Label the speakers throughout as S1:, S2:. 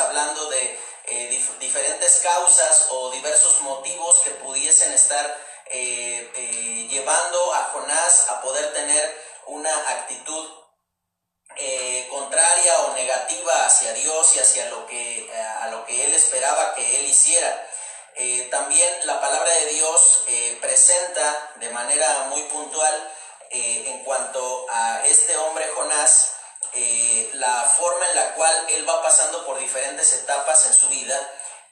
S1: hablando de eh, diferentes causas o diversos motivos que pudiesen estar eh, eh, llevando a Jonás a poder tener una actitud contraria o negativa hacia Dios y hacia lo que, a lo que él esperaba que él hiciera. también la palabra de Dios presenta de manera muy puntual en cuanto a este hombre Jonás, eh, la forma en la cual él va pasando por diferentes etapas en su vida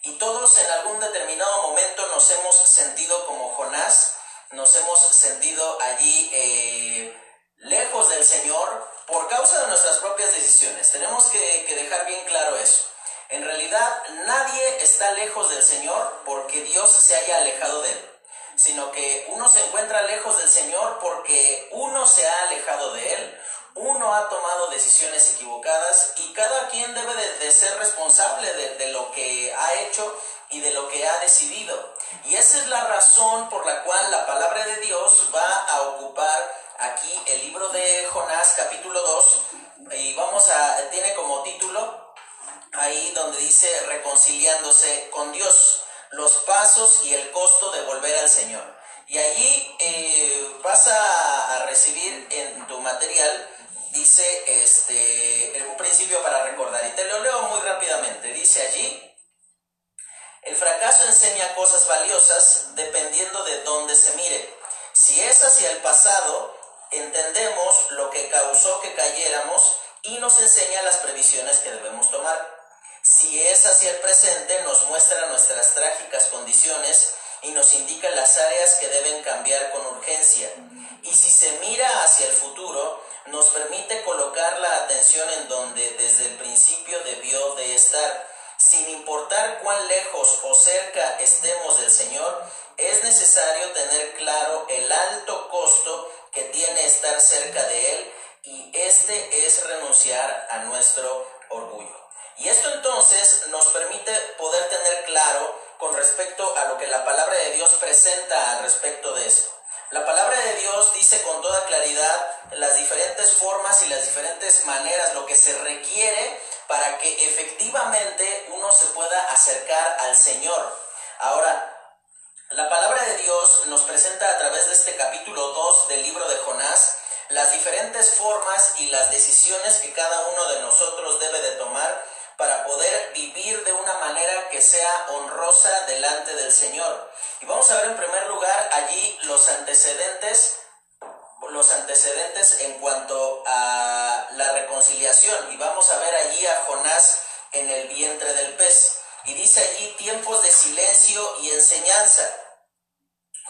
S1: y todos en algún determinado momento nos hemos sentido como Jonás, nos hemos sentido allí eh, lejos del Señor por causa de nuestras propias decisiones. Tenemos que, que dejar bien claro eso. En realidad nadie está lejos del Señor porque Dios se haya alejado de él, sino que uno se encuentra lejos del Señor porque uno se ha alejado de él uno ha tomado decisiones equivocadas y cada quien debe de, ser responsable de, lo que ha hecho y de lo que ha decidido. Y esa es la razón por la cual la palabra de Dios va a ocupar aquí el libro de Jonás capítulo 2 y vamos a, tiene como título ahí donde dice reconciliándose con Dios, los pasos y el costo de volver al Señor. Y allí eh, vas a recibir en tu material dice este, un principio para recordar, y te lo leo muy rápidamente, dice allí, el fracaso enseña cosas valiosas dependiendo de dónde se mire. Si es hacia el pasado, entendemos lo que causó que cayéramos y nos enseña las previsiones que debemos tomar. Si es hacia el presente, nos muestra nuestras trágicas condiciones y nos indica las áreas que deben cambiar con urgencia. Y si se mira hacia el futuro, nos permite colocar la atención en donde desde el principio debió de estar. Sin importar cuán lejos o cerca estemos del Señor, es necesario tener claro el alto costo que tiene estar cerca de Él y este es renunciar a nuestro orgullo. Y esto entonces nos permite poder tener claro con respecto a lo que la palabra de Dios presenta al respecto de esto. La palabra de Dios dice con toda claridad las diferentes formas y las diferentes maneras, lo que se requiere para que efectivamente uno se pueda acercar al Señor. Ahora, la palabra de Dios nos presenta a través de este capítulo 2 del libro de Jonás las diferentes formas y las decisiones que cada uno de nosotros debe de tomar para poder vivir de una manera que sea honrosa delante del Señor. Y vamos a ver en primer lugar allí los antecedentes, los antecedentes en cuanto a la reconciliación. Y vamos a ver allí a Jonás en el vientre del pez. Y dice allí tiempos de silencio y enseñanza.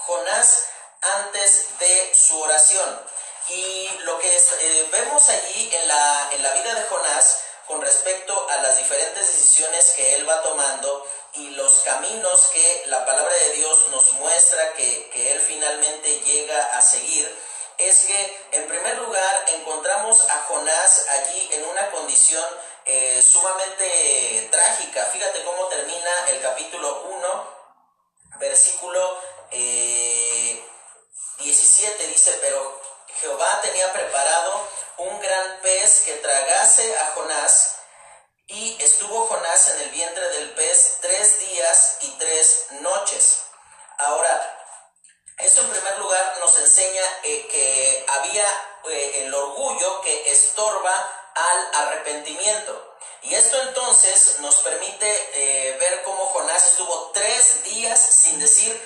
S1: Jonás antes de su oración. Y lo que eh, vemos allí en la, en la vida de Jonás con respecto a las diferentes decisiones que él va tomando y los caminos que la palabra de Dios nos muestra que, él finalmente llega a seguir, es que en primer lugar encontramos a Jonás allí en una condición eh, sumamente trágica. Fíjate cómo termina el capítulo 1, versículo 17, eh, dice, pero Jehová tenía preparado un gran pez que tragase a Jonás, y estuvo Jonás en el vientre del pez tres días y tres noches. Ahora, esto en primer lugar nos enseña eh, que había eh, el orgullo que estorba al arrepentimiento. Y esto entonces nos permite eh, ver cómo Jonás estuvo tres días sin decir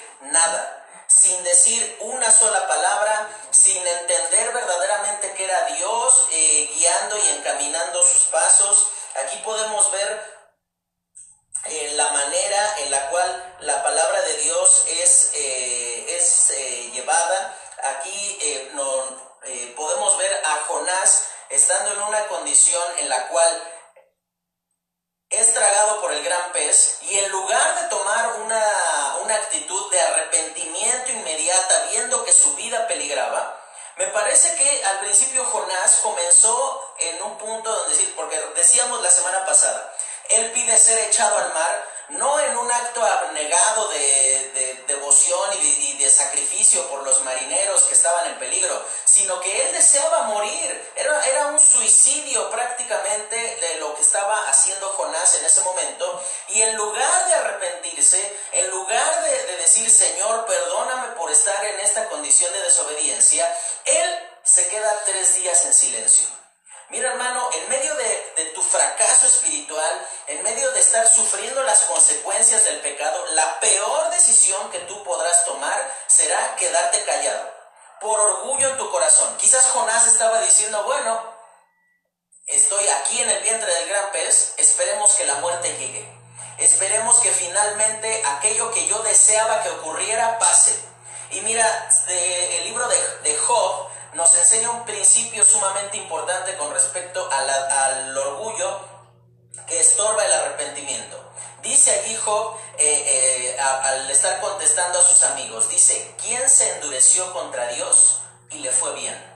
S1: decisión que tú podrás tomar será quedarte callado, por orgullo en tu corazón. Quizás Jonás estaba diciendo, bueno, estoy aquí en el vientre del gran pez, esperemos que la muerte llegue. Esperemos que finalmente aquello que yo deseaba que ocurriera pase. Y mira, el libro de, Job nos enseña un principio sumamente importante con respecto al orgullo que estorba el arrepentimiento. Dice allí Job, eh, eh, al estar contestando a sus amigos, dice, ¿quién se endureció contra Dios y le fue bien?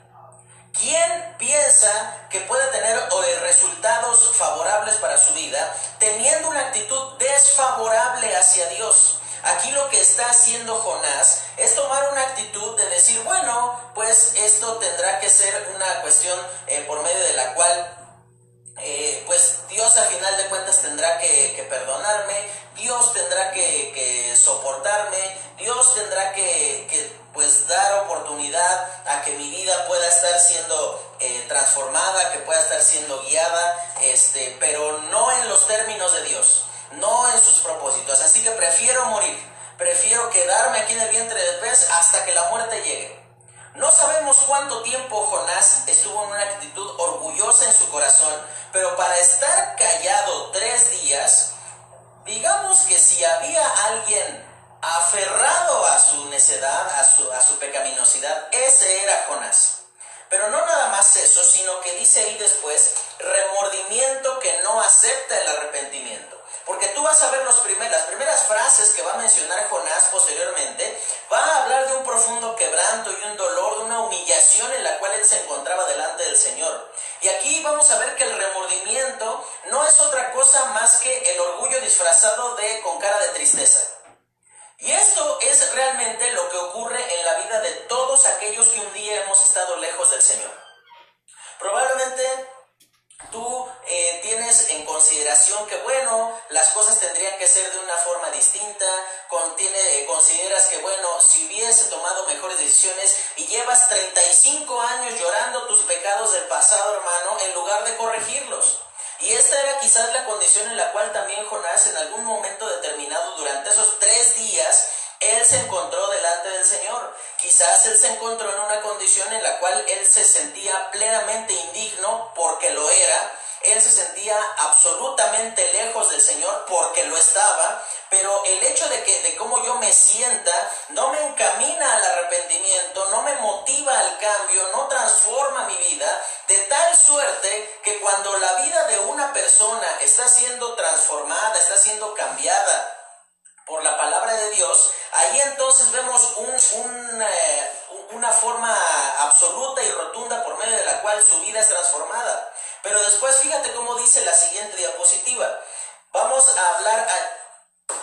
S1: ¿Quién piensa que puede tener resultados favorables para su vida teniendo una actitud desfavorable hacia Dios? Aquí lo que está haciendo Jonás es tomar una actitud de decir, bueno, pues esto tendrá que ser una cuestión eh, por medio de la cual eh, pues Dios al final de cuentas tendrá que, perdonarme, Dios tendrá que, soportarme, Dios tendrá que, pues dar oportunidad a que mi vida pueda estar siendo eh, transformada, que pueda estar siendo guiada, este, pero no en los términos de Dios no en sus propósitos. Así que prefiero morir, prefiero quedarme aquí en el vientre del pez hasta que la muerte llegue. No sabemos cuánto tiempo Jonás estuvo en una actitud orgullosa en su corazón, pero para estar callado tres días, digamos que si había alguien aferrado a su necedad, a su, a su pecaminosidad, ese era Jonás. Pero no nada más eso, sino que dice ahí después, remordimiento que no acepta el arrepentimiento. Porque tú vas a ver los las primeras frases que va a mencionar Jonás posteriormente, va a hablar de un profundo quebranto y un dolor, de una humillación en la cual él se encontraba delante del Señor. Y aquí vamos a ver que el remordimiento no es otra cosa más que el orgullo disfrazado de con cara de tristeza. Y esto es realmente lo que ocurre en la vida de todos aquellos que un día hemos estado lejos del Señor. Probablemente tú eh, tienes en consideración que, bueno, las cosas tendrían que ser de una forma distinta, contiene, eh, consideras que, bueno, si hubiese tomado mejores decisiones y llevas 35 años llorando tus pecados del pasado, hermano, en lugar de corregirlos. Y esta era quizás la condición en la cual también Jonás en algún momento determinado durante esos tres días él se encontró delante del Señor. Quizás él se encontró en una condición en la cual él se sentía plenamente indigno porque lo era. Él se sentía absolutamente lejos del Señor porque lo estaba, pero el hecho de que de cómo yo me sienta no me encamina al arrepentimiento, no me motiva al cambio, no transforma mi vida, de tal suerte que cuando la vida de una persona está siendo transformada, está siendo cambiada, por la palabra de Dios, ahí entonces vemos eh, una forma absoluta y rotunda por medio de la cual su vida es transformada. Pero después fíjate cómo dice la siguiente diapositiva. Vamos a hablar,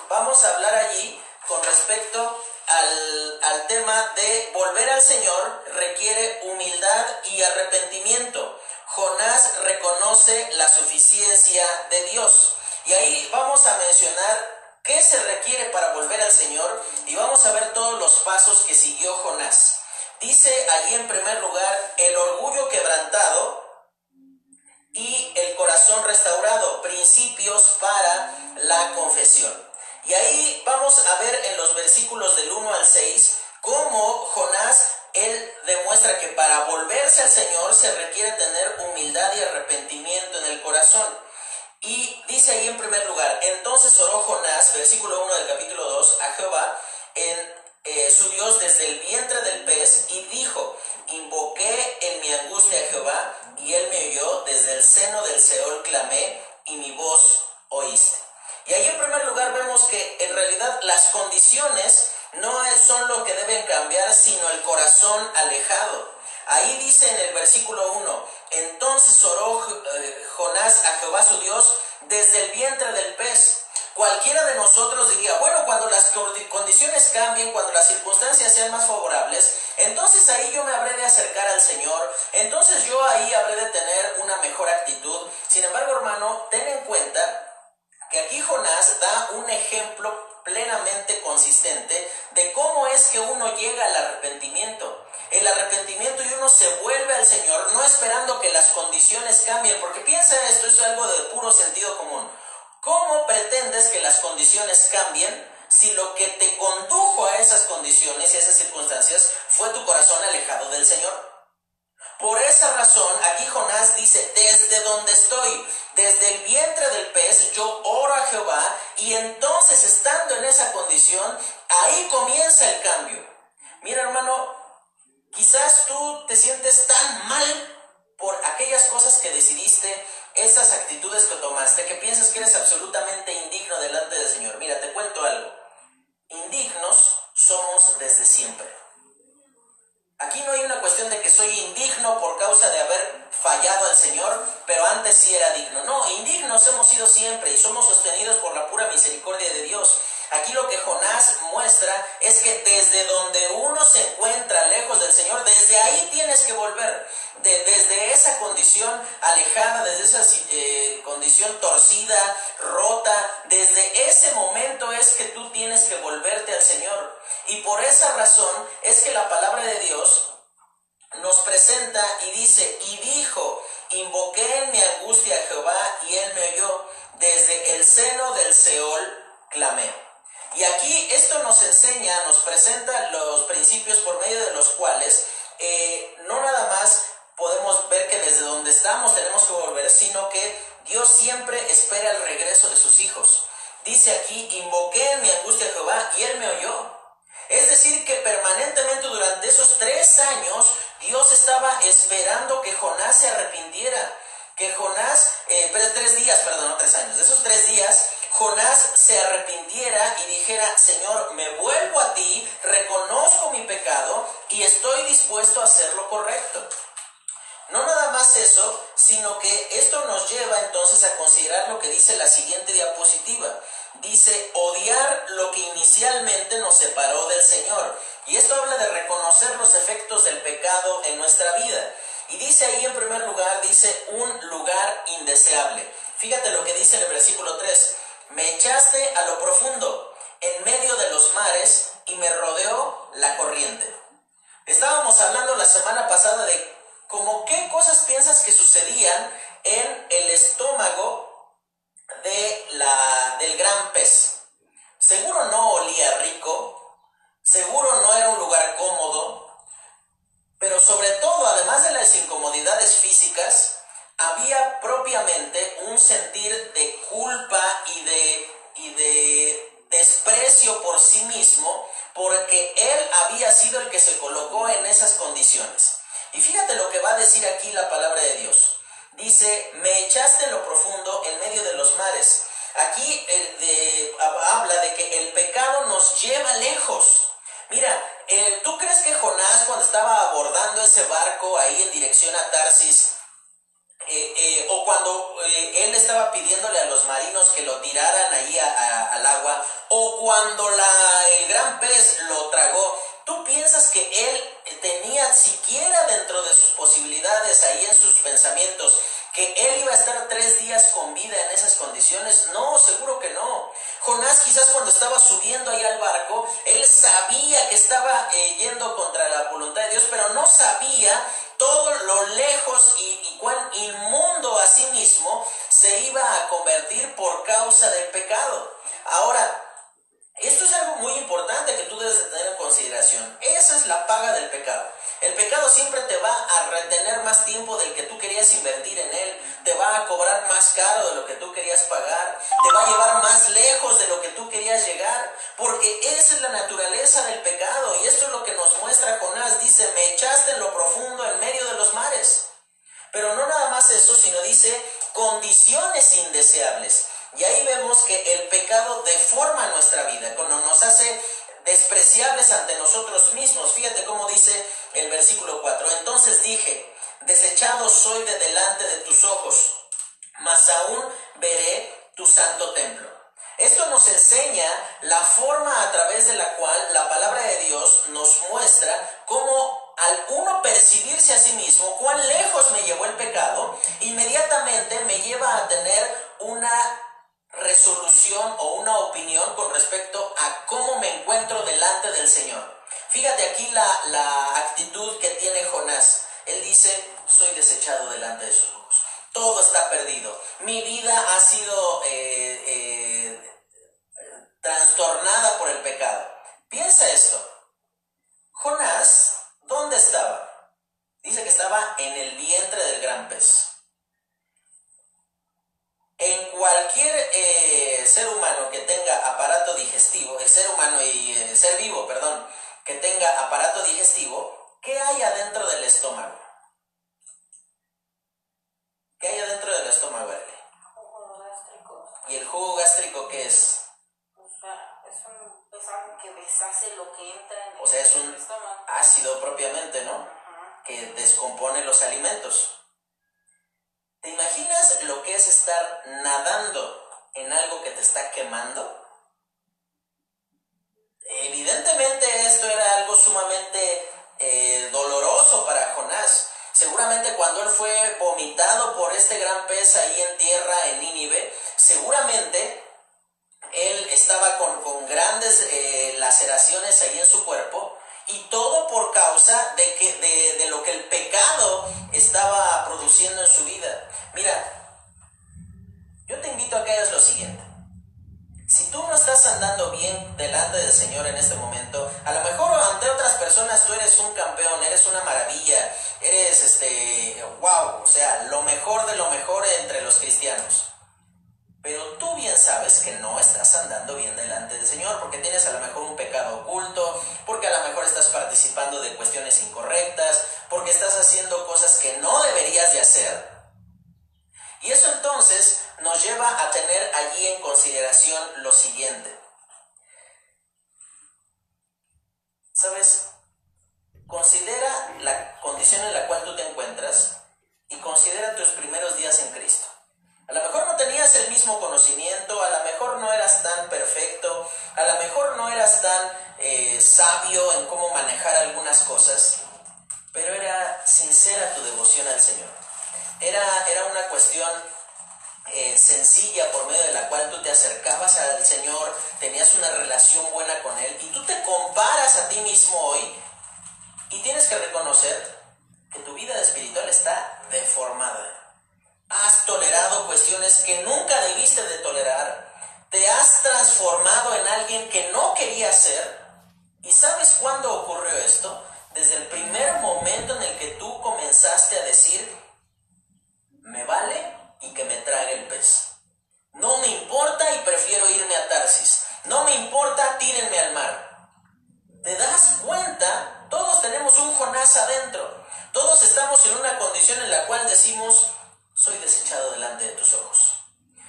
S1: vamos a hablar allí con respecto al, al tema de volver al Señor requiere humildad y arrepentimiento. Jonás reconoce la suficiencia de Dios. Y ahí vamos a mencionar ¿Qué se requiere para volver al Señor? Y vamos a ver todos los pasos que siguió Jonás. Dice allí en primer lugar el orgullo quebrantado y el corazón restaurado, principios para la confesión. Y ahí vamos a ver en los versículos del 1 al 6 cómo Jonás, él demuestra que para volverse al Señor se requiere tener humildad y arrepentimiento en el corazón. Y dice ahí en primer lugar, entonces oró Jonás, versículo 1 del capítulo 2, a Jehová en eh, su Dios desde el vientre del pez y dijo, invoqué en mi angustia a Jehová y él me oyó, desde el seno del Seol clamé y mi voz oíste. Y ahí en primer lugar vemos que en realidad las condiciones no son lo que deben cambiar, sino el corazón alejado. Ahí dice en el versículo 1, entonces oró eh, Jonás a Jehová su Dios desde el vientre del pez. Cualquiera de nosotros diría, bueno, cuando las condiciones cambien, cuando las circunstancias sean más favorables, entonces ahí yo me habré de acercar al Señor, entonces yo ahí habré de tener una mejor actitud. Sin embargo, hermano, ten en cuenta que aquí Jonás da un ejemplo plenamente consistente de cómo es que uno llega al arrepentimiento. El arrepentimiento y uno se vuelve al Señor no esperando que las condiciones cambien, porque piensa esto, es algo de puro sentido común. ¿Cómo pretendes que las condiciones cambien si lo que te condujo a esas condiciones y a esas circunstancias fue tu corazón alejado del Señor? Por esa razón, aquí Jonás dice, desde donde estoy, desde el vientre del pez, yo oro a Jehová y entonces estando en esa condición, ahí comienza el cambio. Mira hermano, quizás tú te sientes tan mal por aquellas cosas que decidiste, esas actitudes que tomaste, que piensas que eres absolutamente indigno delante del Señor. Mira, te cuento algo. Indignos somos desde siempre. Aquí no hay una cuestión de que soy indigno por causa de haber fallado al Señor, pero antes sí era digno. No, indignos hemos sido siempre y somos sostenidos por la pura misericordia de Dios. Aquí lo que Jonás muestra es que desde donde uno se encuentra lejos del Señor, desde ahí tienes que volver. desde esa condición alejada, desde esa eh, condición torcida, rota, desde ese momento es que tú tienes que volverte al Señor. Y por esa razón es que la palabra de Dios nos presenta y dice, y dijo, invoqué en mi angustia a Jehová y él me oyó, desde el seno del Seol clamé. Y aquí esto nos enseña, nos presenta los principios por medio de los cuales eh, no nada más podemos ver que desde donde estamos tenemos que volver, sino que Dios siempre espera el regreso de sus hijos. Dice aquí, invoqué en mi angustia a Jehová y él me oyó. Es decir, que permanentemente durante esos tres años Dios estaba esperando que Jonás se arrepintiera. Que Jonás, eh, tres días, perdón, no tres años, de esos tres días, Jonás se arrepintiera y dijera, Señor, me vuelvo a ti, reconozco mi pecado y estoy dispuesto a hacer lo correcto. No nada más eso, sino que esto nos lleva entonces a considerar lo que dice la siguiente diapositiva. Dice, odiar lo que inicialmente nos separó del Señor. Y esto habla de reconocer los efectos del pecado en nuestra vida. Y dice ahí en primer lugar, dice, un lugar indeseable. Fíjate lo que dice en el versículo 3 me echaste a lo profundo, en medio de los mares, y me rodeó la corriente. Estábamos hablando la semana pasada de cómo qué cosas piensas que sucedían en el estómago de la, del gran pez. Seguro no olía rico, seguro no era un lugar cómodo, pero sobre todo, además de las incomodidades físicas, había propiamente un sentir de culpa y de, y de desprecio por sí mismo porque él había sido el que se colocó en esas condiciones. Y fíjate lo que va a decir aquí la palabra de Dios. Dice, me echaste en lo profundo en medio de los mares. Aquí habla de que el pecado nos lleva lejos. Mira, eh, ¿tú crees que Jonás cuando estaba abordando ese barco ahí en dirección a Tarsis, eh, eh, o cuando eh, él estaba pidiéndole a los marinos que lo tiraran ahí al agua, o cuando el gran pez lo tragó, ¿tú piensas que él tenía siquiera dentro de sus posibilidades, ahí en sus pensamientos, que él iba a estar tres días con vida en esas condiciones? No, seguro que no. Jonás quizás cuando estaba subiendo ahí al barco, él sabía que estaba yendo contra la voluntad de Dios, pero no sabía todo lo lejos y, cuán inmundo a sí mismo se iba a convertir por causa del pecado. Ahora, esto es algo muy importante que tú debes de tener en consideración. Esa es la paga del pecado. El pecado siempre te va a retener más tiempo del que tú querías invertir en él, te va a cobrar más caro de lo que tú querías pagar, te va a llevar más lejos de lo que tú querías llegar, porque esa es la naturaleza del pecado y esto es lo que nos muestra Jonás, dice, me echaste en lo profundo en medio. Pero no nada más eso, sino dice condiciones indeseables. Y ahí vemos que el pecado deforma nuestra vida, cuando nos hace despreciables ante nosotros mismos. Fíjate cómo dice el versículo 4. Entonces dije, desechado soy de delante de tus ojos, mas aún veré tu santo templo. Esto nos enseña la forma a través de la cual la palabra de Dios nos muestra cómo al uno percibirse a sí mismo cuán lejos me llevó el pecado, inmediatamente me lleva a tener una resolución o una opinión con respecto a cómo me encuentro delante del Señor. Fíjate aquí la, actitud que tiene Jonás. Él dice, soy desechado delante de sus ojos. Todo está perdido. Mi vida ha sido eh, eh, trastornada por el pecado. Piensa esto. Jonás, ¿dónde estaba? Dice que estaba en el vientre del gran pez en cualquier eh, ser humano que tenga aparato digestivo, el ser humano y el ser vivo, perdón, que tenga aparato digestivo, ¿qué hay adentro del estómago? ¿Qué hay adentro del estómago,
S2: El Jugo gástrico.
S1: ¿Y el jugo gástrico qué es?
S2: O sea, es, un, es algo que deshace lo que entra
S1: sea, es un ácido propiamente, ¿no? Que descompone los alimentos. ¿Te imaginas lo que es estar nadando en algo que te está quemando? Evidentemente esto era algo sumamente eh, doloroso para Jonás. Seguramente cuando él fue vomitado por este gran pez ahí en tierra, en Nínive, seguramente estaba con, grandes eh, laceraciones ahí en su cuerpo y todo por causa de, que, de, lo que el pecado estaba produciendo en su vida. Mira, yo te invito a que hagas lo siguiente. Si tú no estás andando bien delante del Señor en este momento, a lo mejor ante otras personas tú eres un campeón, eres una maravilla, eres este, wow, o sea, lo mejor de lo mejor entre los cristianos. Pero tú bien sabes que no estás andando bien delante del Señor porque tienes a lo mejor un pecado oculto, porque a lo mejor estás participando de cuestiones incorrectas, porque estás haciendo cosas que no deberías de hacer. Y eso entonces nos lleva a tener allí en consideración lo siguiente. ¿Sabes? Considera la condición en la cual tú te encuentras y considera tus primeros días en Cristo. A lo mejor no tenías el mismo conocimiento, a lo mejor no eras tan perfecto, a lo mejor no eras tan eh, sabio en cómo manejar algunas cosas, pero era sincera tu devoción al Señor. Era, era una cuestión eh, sencilla por medio de la cual tú te acercabas al Señor, tenías una relación buena con Él y tú te comparas a ti mismo hoy y tienes que reconocer que tu vida espiritual está deformada has tolerado cuestiones que nunca debiste de tolerar, te has transformado en alguien que no querías ser. ¿Y sabes cuándo ocurrió esto? Desde el primer momento en el que tú comenzaste a decir, me vale y que me trague el pez. No me importa y prefiero irme a Tarsis. No me importa, tírenme al mar. ¿Te das cuenta? Todos tenemos un Jonás adentro. Todos estamos en una condición en la cual decimos, soy desechado delante de tus ojos.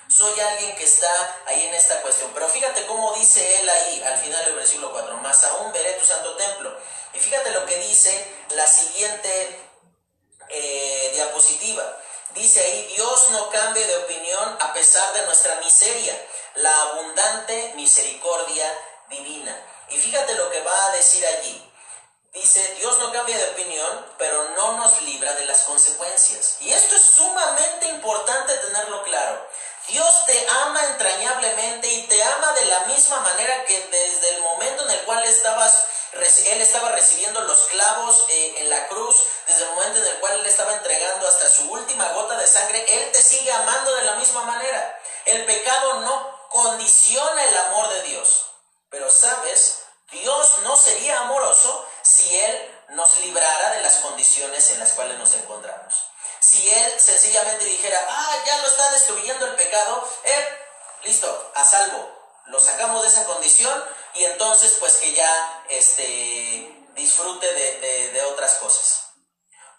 S1: Soy alguien que está ahí en esta cuestión. Pero fíjate cómo dice él ahí al final del versículo 4, más aún veré tu santo templo. Y fíjate lo que dice la siguiente eh, diapositiva. Dice ahí, Dios no cambie de opinión a pesar de nuestra miseria, la abundante misericordia divina. Y fíjate lo que va a decir allí. Dice, Dios no cambia de opinión, pero no nos libra de las consecuencias. Y esto es sumamente importante tenerlo claro. Dios te ama entrañablemente y te ama de la misma manera que desde el momento en el cual estabas, Él estaba recibiendo los clavos eh, en la cruz, desde el momento en el cual Él estaba entregando hasta su última gota de sangre, Él te sigue amando de la misma manera. El pecado no condiciona el amor de Dios. Pero sabes, Dios no sería amoroso si Él nos librara de las condiciones en las cuales nos encontramos. Si Él sencillamente dijera, ah, ya lo está destruyendo el pecado, eh, listo, a salvo, lo sacamos de esa condición y entonces pues que ya este, disfrute de, de otras cosas.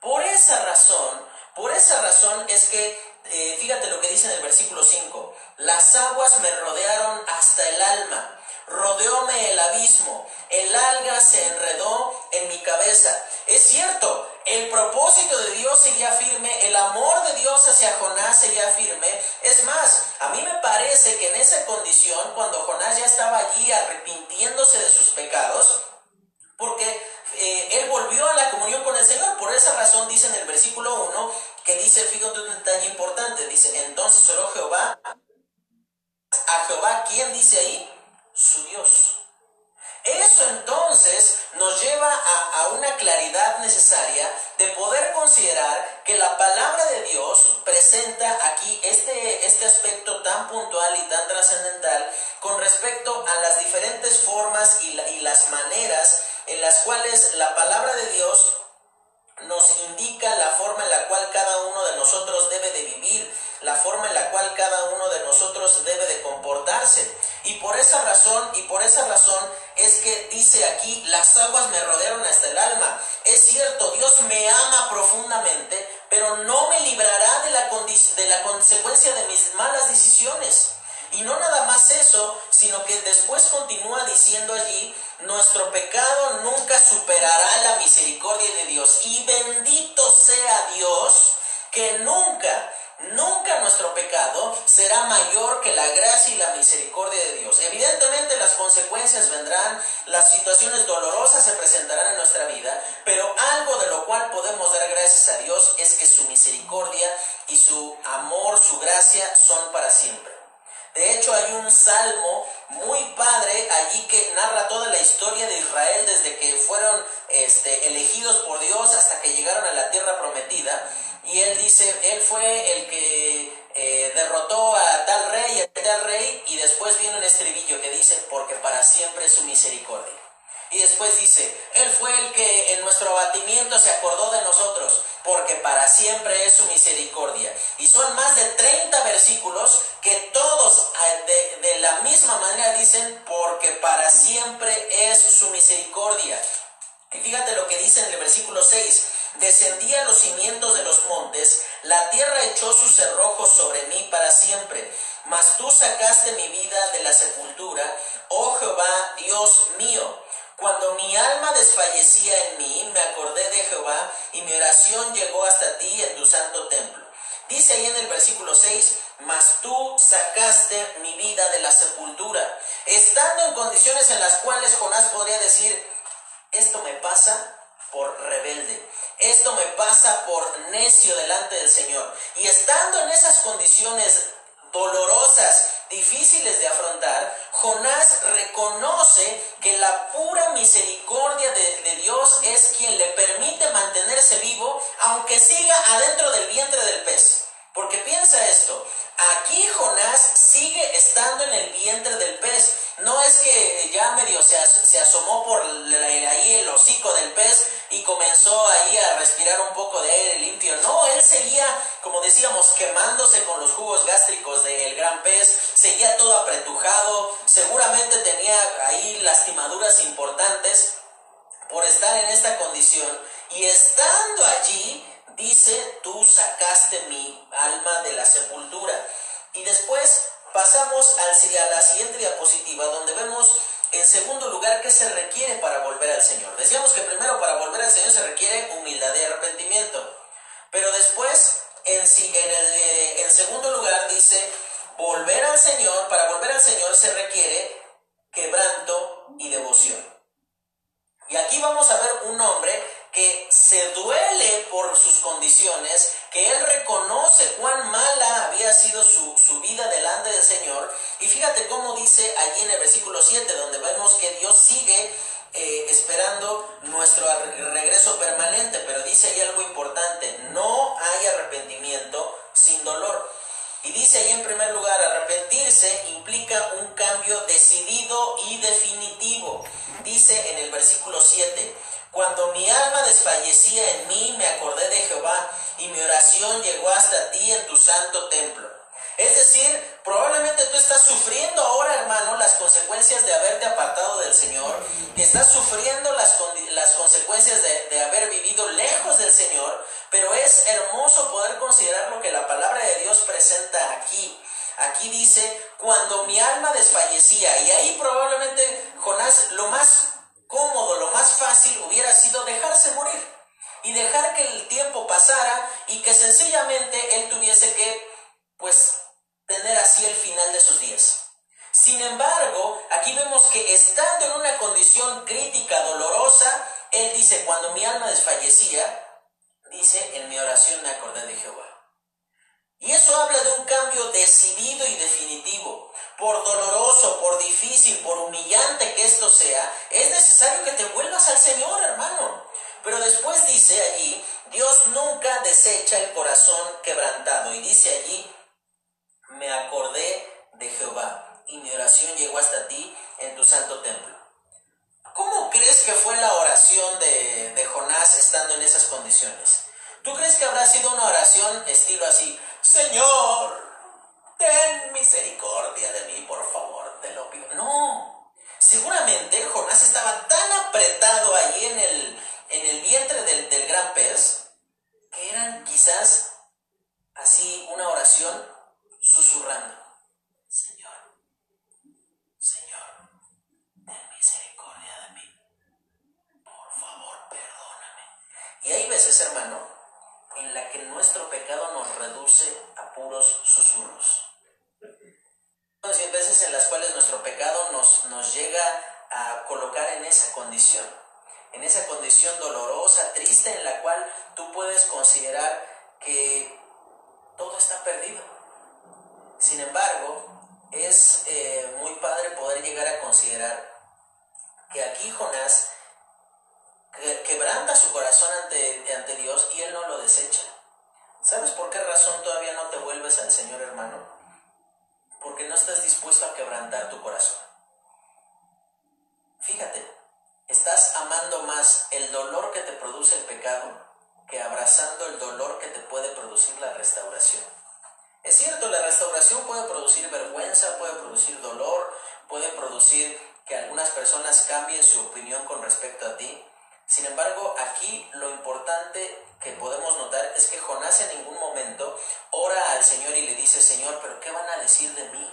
S1: Por esa razón, por esa razón es que eh, fíjate lo que dice en el versículo 5, las aguas me rodearon hasta el alma, rodeóme el abismo, el alga se enredó en mi cabeza. Es cierto, el propósito de Dios seguía firme, el amor de Dios hacia Jonás seguía firme. Es más, a mí me parece que en esa condición, cuando Jonás ya estaba allí arrepintiéndose de sus pecados, porque eh, él volvió a la comunión con el Señor. Por esa razón dice en el versículo 1 que dice, fíjate un detalle importante, dice, entonces oró Jehová, a Jehová, ¿quién dice ahí? Su Dios. Eso entonces nos lleva a, a, una claridad necesaria de poder considerar que la palabra de Dios presenta aquí este, este aspecto tan puntual y tan trascendental con respecto a las diferentes formas y, la, y las maneras en las cuales la palabra de Dios nos indica la forma en la cual cada uno de nosotros debe de vivir, la forma en la cual cada uno de nosotros debe de comportarse. Y por esa razón, y por esa razón es que dice aquí, las aguas me rodearon hasta el alma. Es cierto, Dios me ama profundamente, pero no me librará de la, de la consecuencia de mis malas decisiones. Y no nada más eso, sino que después continúa diciendo allí, nuestro pecado nunca superará la misericordia de Dios. Y bendito sea Dios que nunca, nunca nuestro pecado será mayor que la gracia y la misericordia de Dios. Evidentemente las consecuencias vendrán, las situaciones dolorosas se presentarán en nuestra vida, pero algo de lo cual podemos dar gracias a Dios es que su misericordia y su amor, su gracia son para siempre. De hecho, hay un salmo muy padre allí que narra toda la historia de Israel desde que fueron este, elegidos por Dios hasta que llegaron a la tierra prometida. Y él dice, él fue el que eh, derrotó a tal rey, a tal rey, y después viene un estribillo que dice, porque para siempre es su misericordia. Y después dice, Él fue el que en nuestro abatimiento se acordó de nosotros, porque para siempre es su misericordia. Y son más de 30 versículos que todos de, de la misma manera dicen, porque para siempre es su misericordia. Y fíjate lo que dice en el versículo 6. Descendí a los cimientos de los montes, la tierra echó sus cerrojos sobre mí para siempre. Mas tú sacaste mi vida de la sepultura, oh Jehová, Dios mío. Cuando mi alma desfallecía en mí, me acordé de Jehová y mi oración llegó hasta ti en tu santo templo. Dice ahí en el versículo 6, mas tú sacaste mi vida de la sepultura, estando en condiciones en las cuales Jonás podría decir, esto me pasa por rebelde, esto me pasa por necio delante del Señor. Y estando en esas condiciones dolorosas, difíciles de afrontar, Jonás reconoce que la pura misericordia de, de, Dios es quien le permite mantenerse vivo, aunque siga adentro del vientre del pez. Porque piensa esto, aquí Jonás sigue estando en el vientre del pez. No es que ya medio se, se asomó por ahí el hocico del pez y comenzó ahí a respirar un poco de aire limpio. No, él seguía, como decíamos, quemándose con los jugos gástricos del gran pez, seguía todo apretujado, seguramente tenía ahí lastimaduras importantes por estar en esta condición. Y estando allí, dice, tú sacaste mi alma de la sepultura. Y después pasamos al, a la siguiente diapositiva donde vemos en segundo lugar qué se requiere para volver al Señor. Decíamos que primero para volver al Señor se requiere humildad y arrepentimiento. Pero después, en, en, el, eh, en segundo lugar dice, volver al Señor, para volver al Señor se requiere quebranto y devoción. Y aquí vamos a ver un hombre que se duele por sus condiciones, que él reconoce cuán mala había sido su, su, vida delante del Señor. Y fíjate cómo dice allí en el versículo 7, donde vemos que Dios sigue eh, esperando nuestro regreso permanente, pero dice ahí algo importante, no hay arrepentimiento sin dolor. Y dice ahí en primer lugar, arrepentirse implica un cambio decidido y definitivo. Dice en el versículo 7, Cuando mi alma desfallecía en mí, me acordé de Jehová y mi oración llegó hasta ti en tu santo templo. Es decir, probablemente tú estás sufriendo ahora, hermano, las consecuencias de haberte apartado del Señor, estás sufriendo las, las consecuencias de, de haber vivido lejos del Señor, pero es hermoso poder considerar lo que la palabra de Dios presenta aquí. Aquí dice, cuando mi alma desfallecía, y ahí probablemente Jonás lo más cómodo, lo más fácil hubiera sido dejarse morir y dejar que el tiempo pasara y que sencillamente él tuviese que, pues, tener así el final de sus días. Sin embargo, aquí vemos que estando en una condición crítica, dolorosa, él dice, cuando mi alma desfallecía, dice, en mi oración me acordé de Jehová. Y eso habla de un cambio decidido y definitivo. Por doloroso, por difícil, por humillante que esto sea, es necesario que te vuelvas al Señor, hermano. Pero después dice allí, Dios nunca desecha el corazón quebrantado. Y dice allí, me acordé de Jehová y mi oración llegó hasta ti en tu santo templo. ¿Cómo crees que fue la oración de, de Jonás estando en esas condiciones? ¿Tú crees que habrá sido una oración estilo así, Señor, ten misericordia de mí, por favor, te lo pido? No, seguramente Jonás estaba tan apretado allí en el, en el vientre del, del gran pez que eran quizás así una oración susurrando, Señor, Señor, ten misericordia de mí, por favor, perdóname. Y hay veces, hermano, en la que nuestro pecado nos reduce a puros susurros. Hay veces en las cuales nuestro pecado nos, nos llega a colocar en esa condición, en esa condición dolorosa, triste, en la cual tú puedes considerar que todo está perdido sin embargo, es eh, muy padre poder llegar a considerar que aquí Jonás quebranta su corazón ante, ante Dios y él no lo desecha. ¿Sabes por qué razón todavía no te vuelves al Señor hermano? Porque no estás dispuesto a quebrantar tu corazón. Fíjate, estás amando más el dolor que te produce el pecado que abrazando el dolor que te puede producir la restauración. Es cierto, la restauración puede producir vergüenza, puede producir dolor, puede producir que algunas personas cambien su opinión con respecto a ti. Sin embargo, aquí lo importante que podemos notar es que Jonás en ningún momento ora al Señor y le dice, Señor, pero ¿qué van a decir de mí?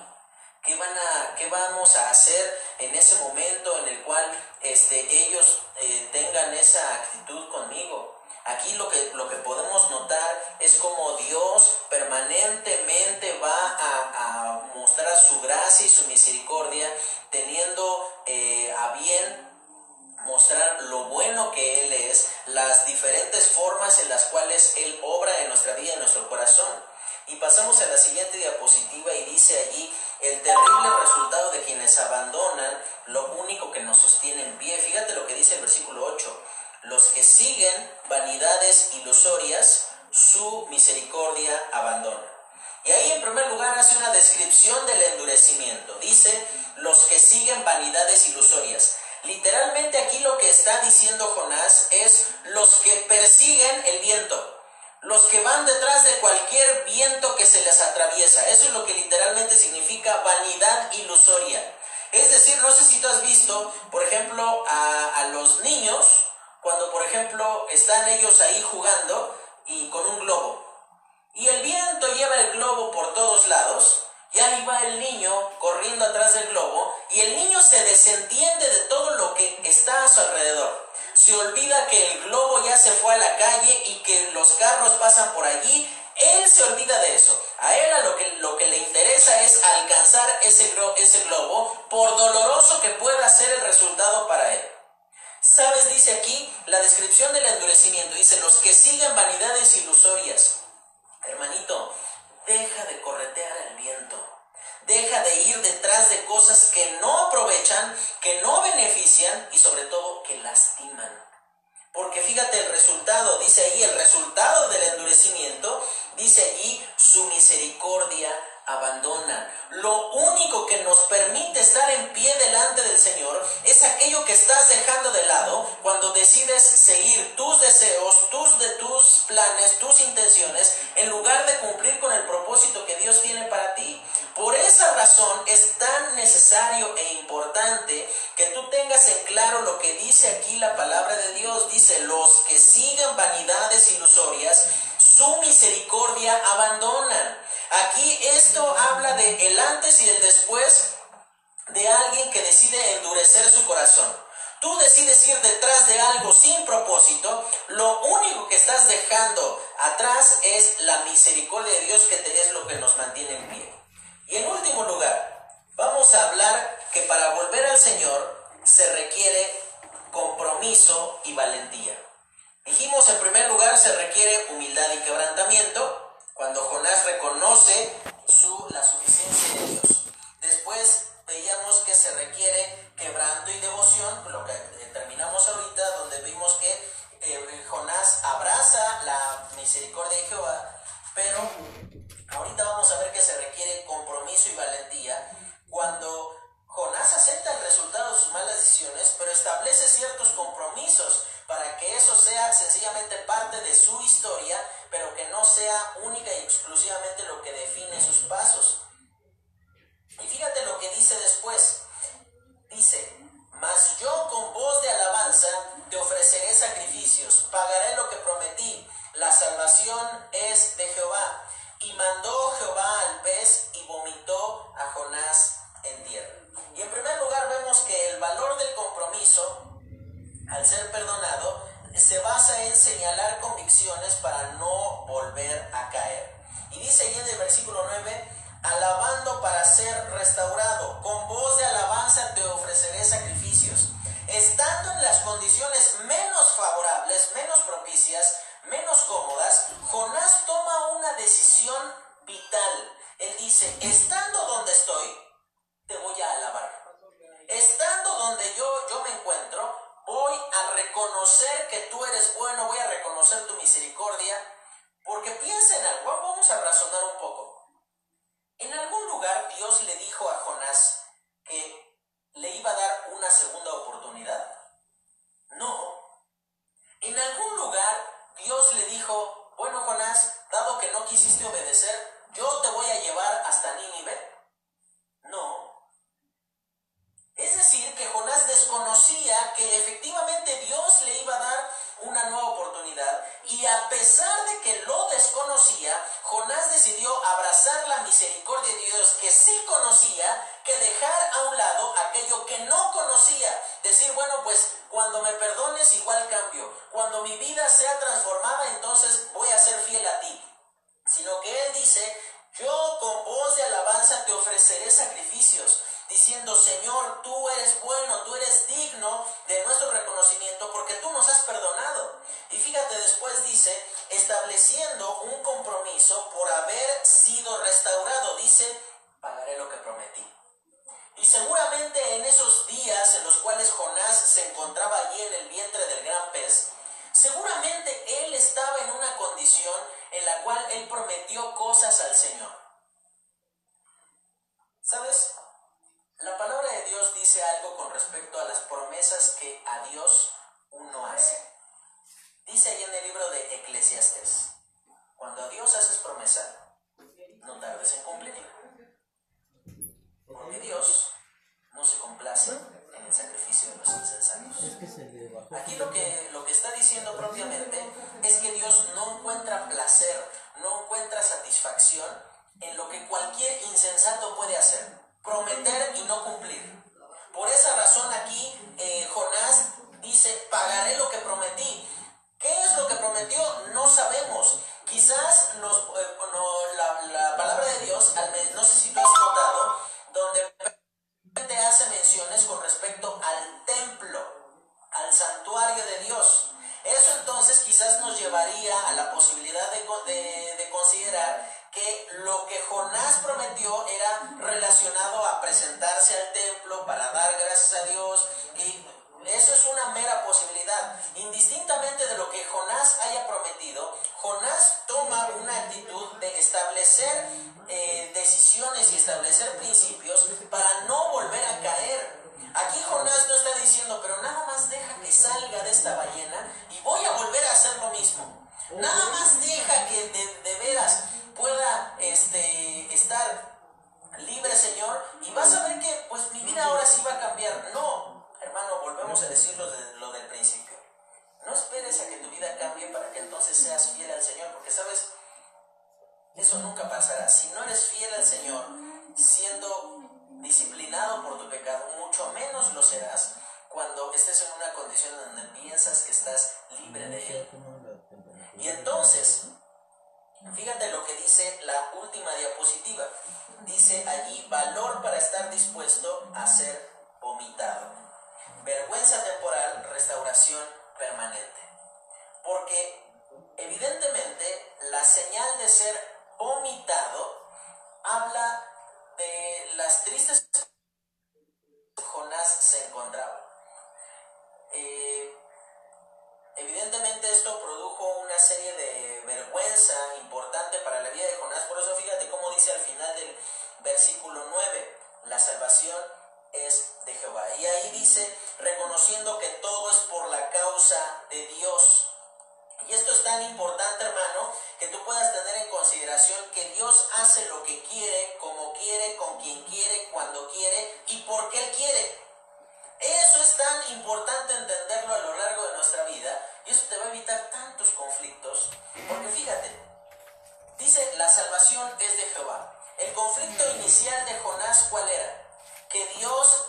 S1: ¿Qué, van a, qué vamos a hacer en ese momento en el cual este, ellos eh, tengan esa actitud conmigo? Aquí lo que, lo que podemos notar es como Dios permanentemente va a, mostrar su gracia y su misericordia, teniendo eh, a bien mostrar lo bueno que Él es, las diferentes formas en las cuales Él obra en nuestra vida, en nuestro corazón. Y pasamos a la siguiente diapositiva y dice allí el terrible resultado de quienes abandonan lo único que nos sostiene en pie. Fíjate lo que dice el versículo 8 los que siguen vanidades ilusorias, su misericordia abandona. Y ahí en primer lugar hace una descripción del endurecimiento. Dice, los que siguen vanidades ilusorias. Literalmente aquí lo que está diciendo Jonás es los que persiguen el viento, los que van detrás de cualquier viento que se les atraviesa. Eso es lo que literalmente significa vanidad ilusoria. Es decir, no sé si tú has visto, por ejemplo, a, a los niños cuando por ejemplo están ellos ahí jugando y con un globo. Y el viento lleva el globo por todos lados, y ahí va el niño corriendo atrás del globo, y el niño se desentiende de todo lo que está a su alrededor. Se olvida que el globo ya se fue a la calle y que los carros pasan por allí. Él se olvida de eso. A él lo que, lo que le interesa es alcanzar ese, ese globo, por doloroso que pueda ser el resultado para él. ¿Sabes? Dice aquí la descripción del endurecimiento. Dice, los que siguen vanidades ilusorias. Hermanito, deja de corretear el viento. Deja de ir detrás de cosas que no aprovechan, que no benefician y sobre todo que lastiman. Porque fíjate el resultado, dice ahí el resultado del endurecimiento, dice allí su misericordia abandonan. Lo único que nos permite estar en pie delante del Señor es aquello que estás dejando de lado cuando decides seguir tus deseos, tus de tus planes, tus intenciones, en lugar de cumplir con el propósito que Dios tiene para ti. Por esa razón es tan necesario e importante que tú tengas en claro lo que dice aquí la palabra de Dios. Dice, los que sigan vanidades ilusorias, su misericordia abandonan. Aquí esto habla de el antes y el después de alguien que decide endurecer su corazón. Tú decides ir detrás de algo sin propósito, lo único que estás dejando atrás es la misericordia de Dios que es lo que nos mantiene en pie. Y en último lugar, vamos a hablar que para volver al Señor se requiere compromiso y valentía. Dijimos en primer lugar se requiere humildad y quebrantamiento cuando Jonás reconoce su, la suficiencia de Dios. Después veíamos que se requiere quebranto y devoción, lo que terminamos ahorita, donde vimos que eh, Jonás abraza la misericordia de Jehová, pero ahorita vamos a ver que se requiere compromiso y valentía cuando Jonás acepta el resultado de sus malas decisiones, pero establece ciertos compromisos para que eso sea sencillamente parte de su historia, pero que no sea única y exclusivamente lo que define sus pasos. Y fíjate lo que dice después. Dice, mas yo con voz de alabanza te ofreceré sacrificios, pagaré lo que prometí, la salvación es de Jehová. Y mandó Jehová al pez y vomitó a Jonás en tierra. Y en primer lugar vemos que el valor del compromiso al ser perdonado, se basa en señalar convicciones para no volver a caer. Y dice ahí en el versículo 9, alabando para ser restaurado, con voz de alabanza te ofreceré sacrificios. Estando en las condiciones menos favorables, menos propicias, menos cómodas, Jonás toma una decisión vital. Él dice, estando donde estoy, te voy a alabar. Estando donde yo, yo me encuentro, voy a reconocer que tú eres bueno, voy a reconocer tu misericordia, porque piensa en algo, vamos a razonar un poco. En algún lugar Dios le dijo a Jonás que le iba a dar una segunda oportunidad. No. En algún lugar Dios le dijo, bueno Jonás, dado que no quisiste obedecer, yo te voy a llevar hasta Nínive. No. Es decir, Jonás desconocía que efectivamente Dios le iba a dar una nueva oportunidad y a pesar de que lo desconocía, Jonás decidió abrazar la misericordia de Dios que sí conocía, que dejar a un lado aquello que no conocía. Decir, bueno, pues cuando me perdones igual cambio, cuando mi vida sea transformada entonces voy a ser fiel a ti. Sino que él dice, yo con voz de alabanza te ofreceré sacrificios diciendo, Señor, tú eres bueno, tú eres digno de nuestro reconocimiento porque tú nos has perdonado. Y fíjate, después dice, estableciendo un compromiso por haber sido restaurado, dice, pagaré lo que prometí. Y seguramente en esos días en los cuales Jonás se encontraba allí en el vientre del gran pez, seguramente él estaba en una condición en la cual él prometió cosas al Señor. ¿Sabes? La palabra de Dios dice algo con respecto a las promesas que a Dios uno hace. Dice ahí en el libro de Eclesiastes, cuando a Dios haces promesa, no tardes en cumplirla. Porque Dios no se complace en el sacrificio de los insensatos. Aquí lo que, lo que está diciendo propiamente es que Dios no encuentra placer, no encuentra satisfacción en lo que cualquier insensato puede hacer prometer y no cumplir. Por esa razón aquí eh, Jonás dice, pagaré lo que prometí. ¿Qué es lo que prometió? No sabemos. Quizás nos, eh, la, palabra de Dios, no sé si tú has notado, donde hace menciones con respecto al templo, al santuario de Dios. Eso entonces quizás nos llevaría a la posibilidad de, de considerar que lo que Jonás prometió era relacionado a presentarse al templo para dar gracias a Dios y eso es una mera posibilidad. Indistintamente de lo que Jonás haya prometido, Jonás toma una actitud de establecer, eh, decisiones y establecer principios para no volver a caer. Aquí Jonás no está diciendo, pero nada más deja que salga de esta ballena y voy a volver a hacer lo mismo. Nada más deja que de, veras pueda este, estar libre, Señor, y vas a ver que pues mi vida ahora sí va a cambiar. No, hermano, volvemos a decirlo de, lo del principio. No esperes a que tu vida cambie para que entonces seas fiel al Señor, porque sabes, eso nunca pasará. Si no eres fiel al Señor, siendo disciplinado por tu pecado, mucho menos lo serás cuando estés en una condición donde piensas que estás libre de Él. Y entonces, fíjate lo que dice la última diapositiva. Dice allí, valor para estar dispuesto a ser vomitado. Vergüenza temporal, restauración permanente. Porque evidentemente la señal de ser vomitado habla de las tristes Jonás se encontraba. Eh, evidentemente esto produjo una serie de vergüenza importante para la vida de Jonás, por eso fíjate cómo dice al final del versículo 9, la salvación es de Jehová. Y ahí dice, reconociendo que todo es por la causa de Dios. Y esto es tan importante, hermano, tú puedas tener en consideración que Dios hace lo que quiere, como quiere, con quien quiere, cuando quiere y porque Él quiere. Eso es tan importante entenderlo a lo largo de nuestra vida y eso te va a evitar tantos conflictos. Porque fíjate, dice, la salvación es de Jehová. El conflicto inicial de Jonás, ¿cuál era? Que Dios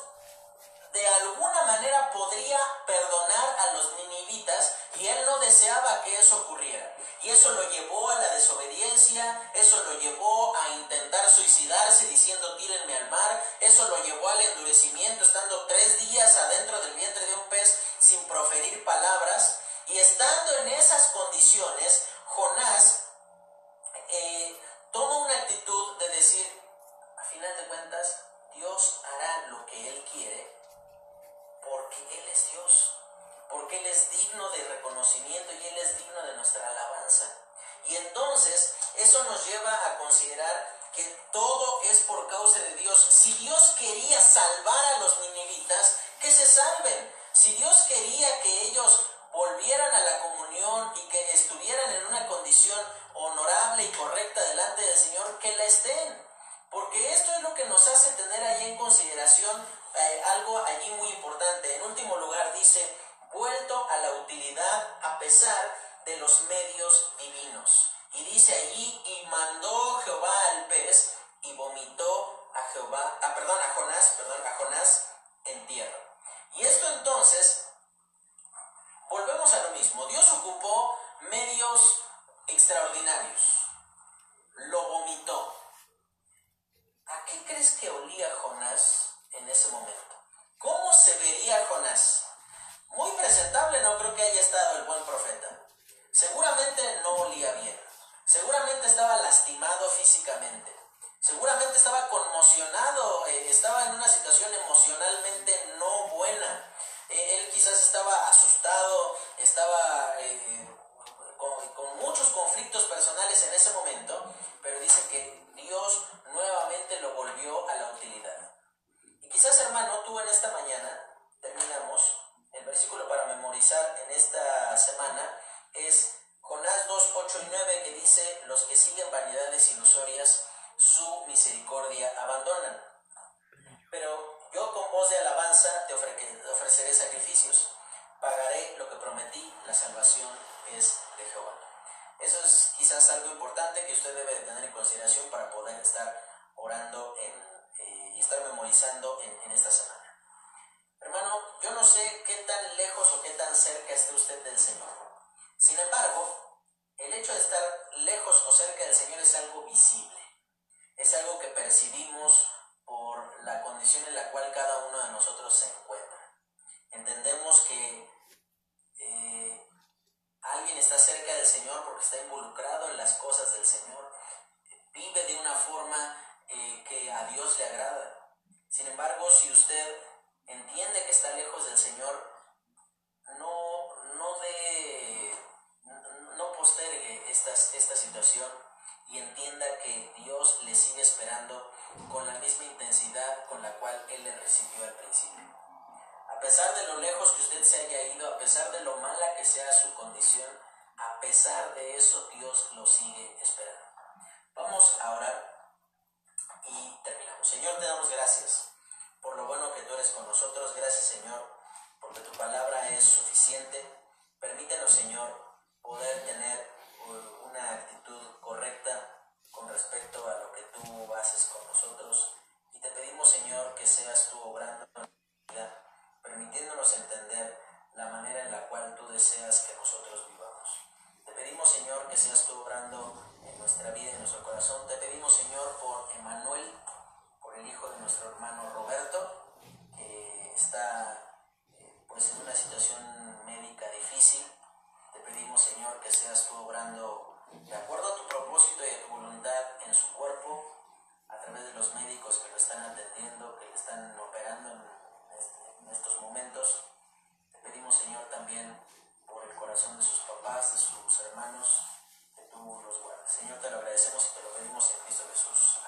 S1: de alguna manera podría perdonar a los ninivitas y él no deseaba que eso ocurriera. Y eso lo llevó a la desobediencia, eso lo llevó a intentar suicidarse diciendo tírenme al mar, eso lo llevó al endurecimiento estando tres días adentro del vientre de un pez sin proferir palabras. Y estando en esas condiciones, Jonás eh, toma una actitud de decir, a final de cuentas, Dios hará lo que Él quiere porque Él es Dios, porque Él es digno de reconocimiento y Él es digno de nuestra alabanza. Y entonces eso nos lleva a considerar que todo es por causa de Dios. Si Dios quería salvar a los ninivitas, que se salven. Si Dios quería que ellos volvieran a la comunión y que estuvieran en una condición honorable y correcta delante del Señor, que la estén. Porque esto es lo que nos hace tener ahí en consideración eh, algo allí muy importante. En último lugar dice, vuelto a la utilidad a pesar de los medios divinos. Y dice allí, y mandó Jehová al pez y vomitó a Jehová, ah, perdón, a Jonás, perdón, a Jonás en tierra. Y esto entonces, volvemos a lo mismo. Dios ocupó medios extraordinarios. Lo vomitó. ¿A qué crees que olía Jonás en ese momento? ¿Cómo se vería Jonás? Muy presentable no creo que haya estado el buen profeta. Seguramente no olía bien. Seguramente estaba lastimado físicamente. Seguramente estaba conmocionado, eh, estaba en una situación emocionalmente no buena. Eh, él quizás estaba asustado, estaba eh, con muchos conflictos personales en ese momento, pero dice que Dios nuevamente lo volvió a la utilidad. Y quizás, hermano, tú en esta mañana terminamos, versículo para memorizar en esta semana es Jonás 2, 8 y 9 que dice, los que siguen vanidades ilusorias, su misericordia abandonan. Pero yo con voz de alabanza te ofreceré sacrificios, pagaré lo que prometí, la salvación es de Jehová. Eso es quizás algo importante que usted debe de tener en consideración para poder estar orando eh, y estar memorizando en esta semana. Hermano, yo no sé qué tan lejos o qué tan cerca esté usted del Señor. Sin embargo, el hecho de estar lejos o cerca del Señor es algo visible. Es algo que percibimos por la condición en la cual cada uno de nosotros se encuentra. Entendemos que eh, alguien está cerca del Señor porque está involucrado en las cosas del Señor, vive de una forma eh, que a Dios le agrada. Sin embargo, si usted entiende que está lejos del Señor, no, no, de, no postergue esta, esta situación y entienda que Dios le sigue esperando con la misma intensidad con la cual Él le recibió al principio. A pesar de lo lejos que usted se haya ido, a pesar de lo mala que sea su condición, a pesar de eso Dios lo sigue esperando. Vamos a orar y terminamos. Señor, te damos gracias por lo bueno que tú eres con nosotros. Gracias, Señor, porque tu palabra es suficiente. Permítenos, Señor, poder tener uh, una actitud correcta con respecto a lo que tú haces con nosotros. Y te pedimos, Señor, que seas tú obrando en nuestra vida, permitiéndonos entender la manera en la cual tú deseas que nosotros vivamos. Te pedimos, Señor, que seas tú obrando en nuestra vida, en nuestro corazón. Te pedimos, Señor, por Emanuel, el hijo de nuestro hermano Roberto. que está eh, pues en una situación médica difícil. Te pedimos, Señor, que seas tú obrando de acuerdo a tu propósito y a tu voluntad en su cuerpo, a través de los médicos que lo están atendiendo, que lo están operando en, este, en estos momentos. Te pedimos, Señor, también por el corazón de sus papás, de sus hermanos, que tú los guardes. Señor, te lo agradecemos y te lo pedimos en Cristo Jesús.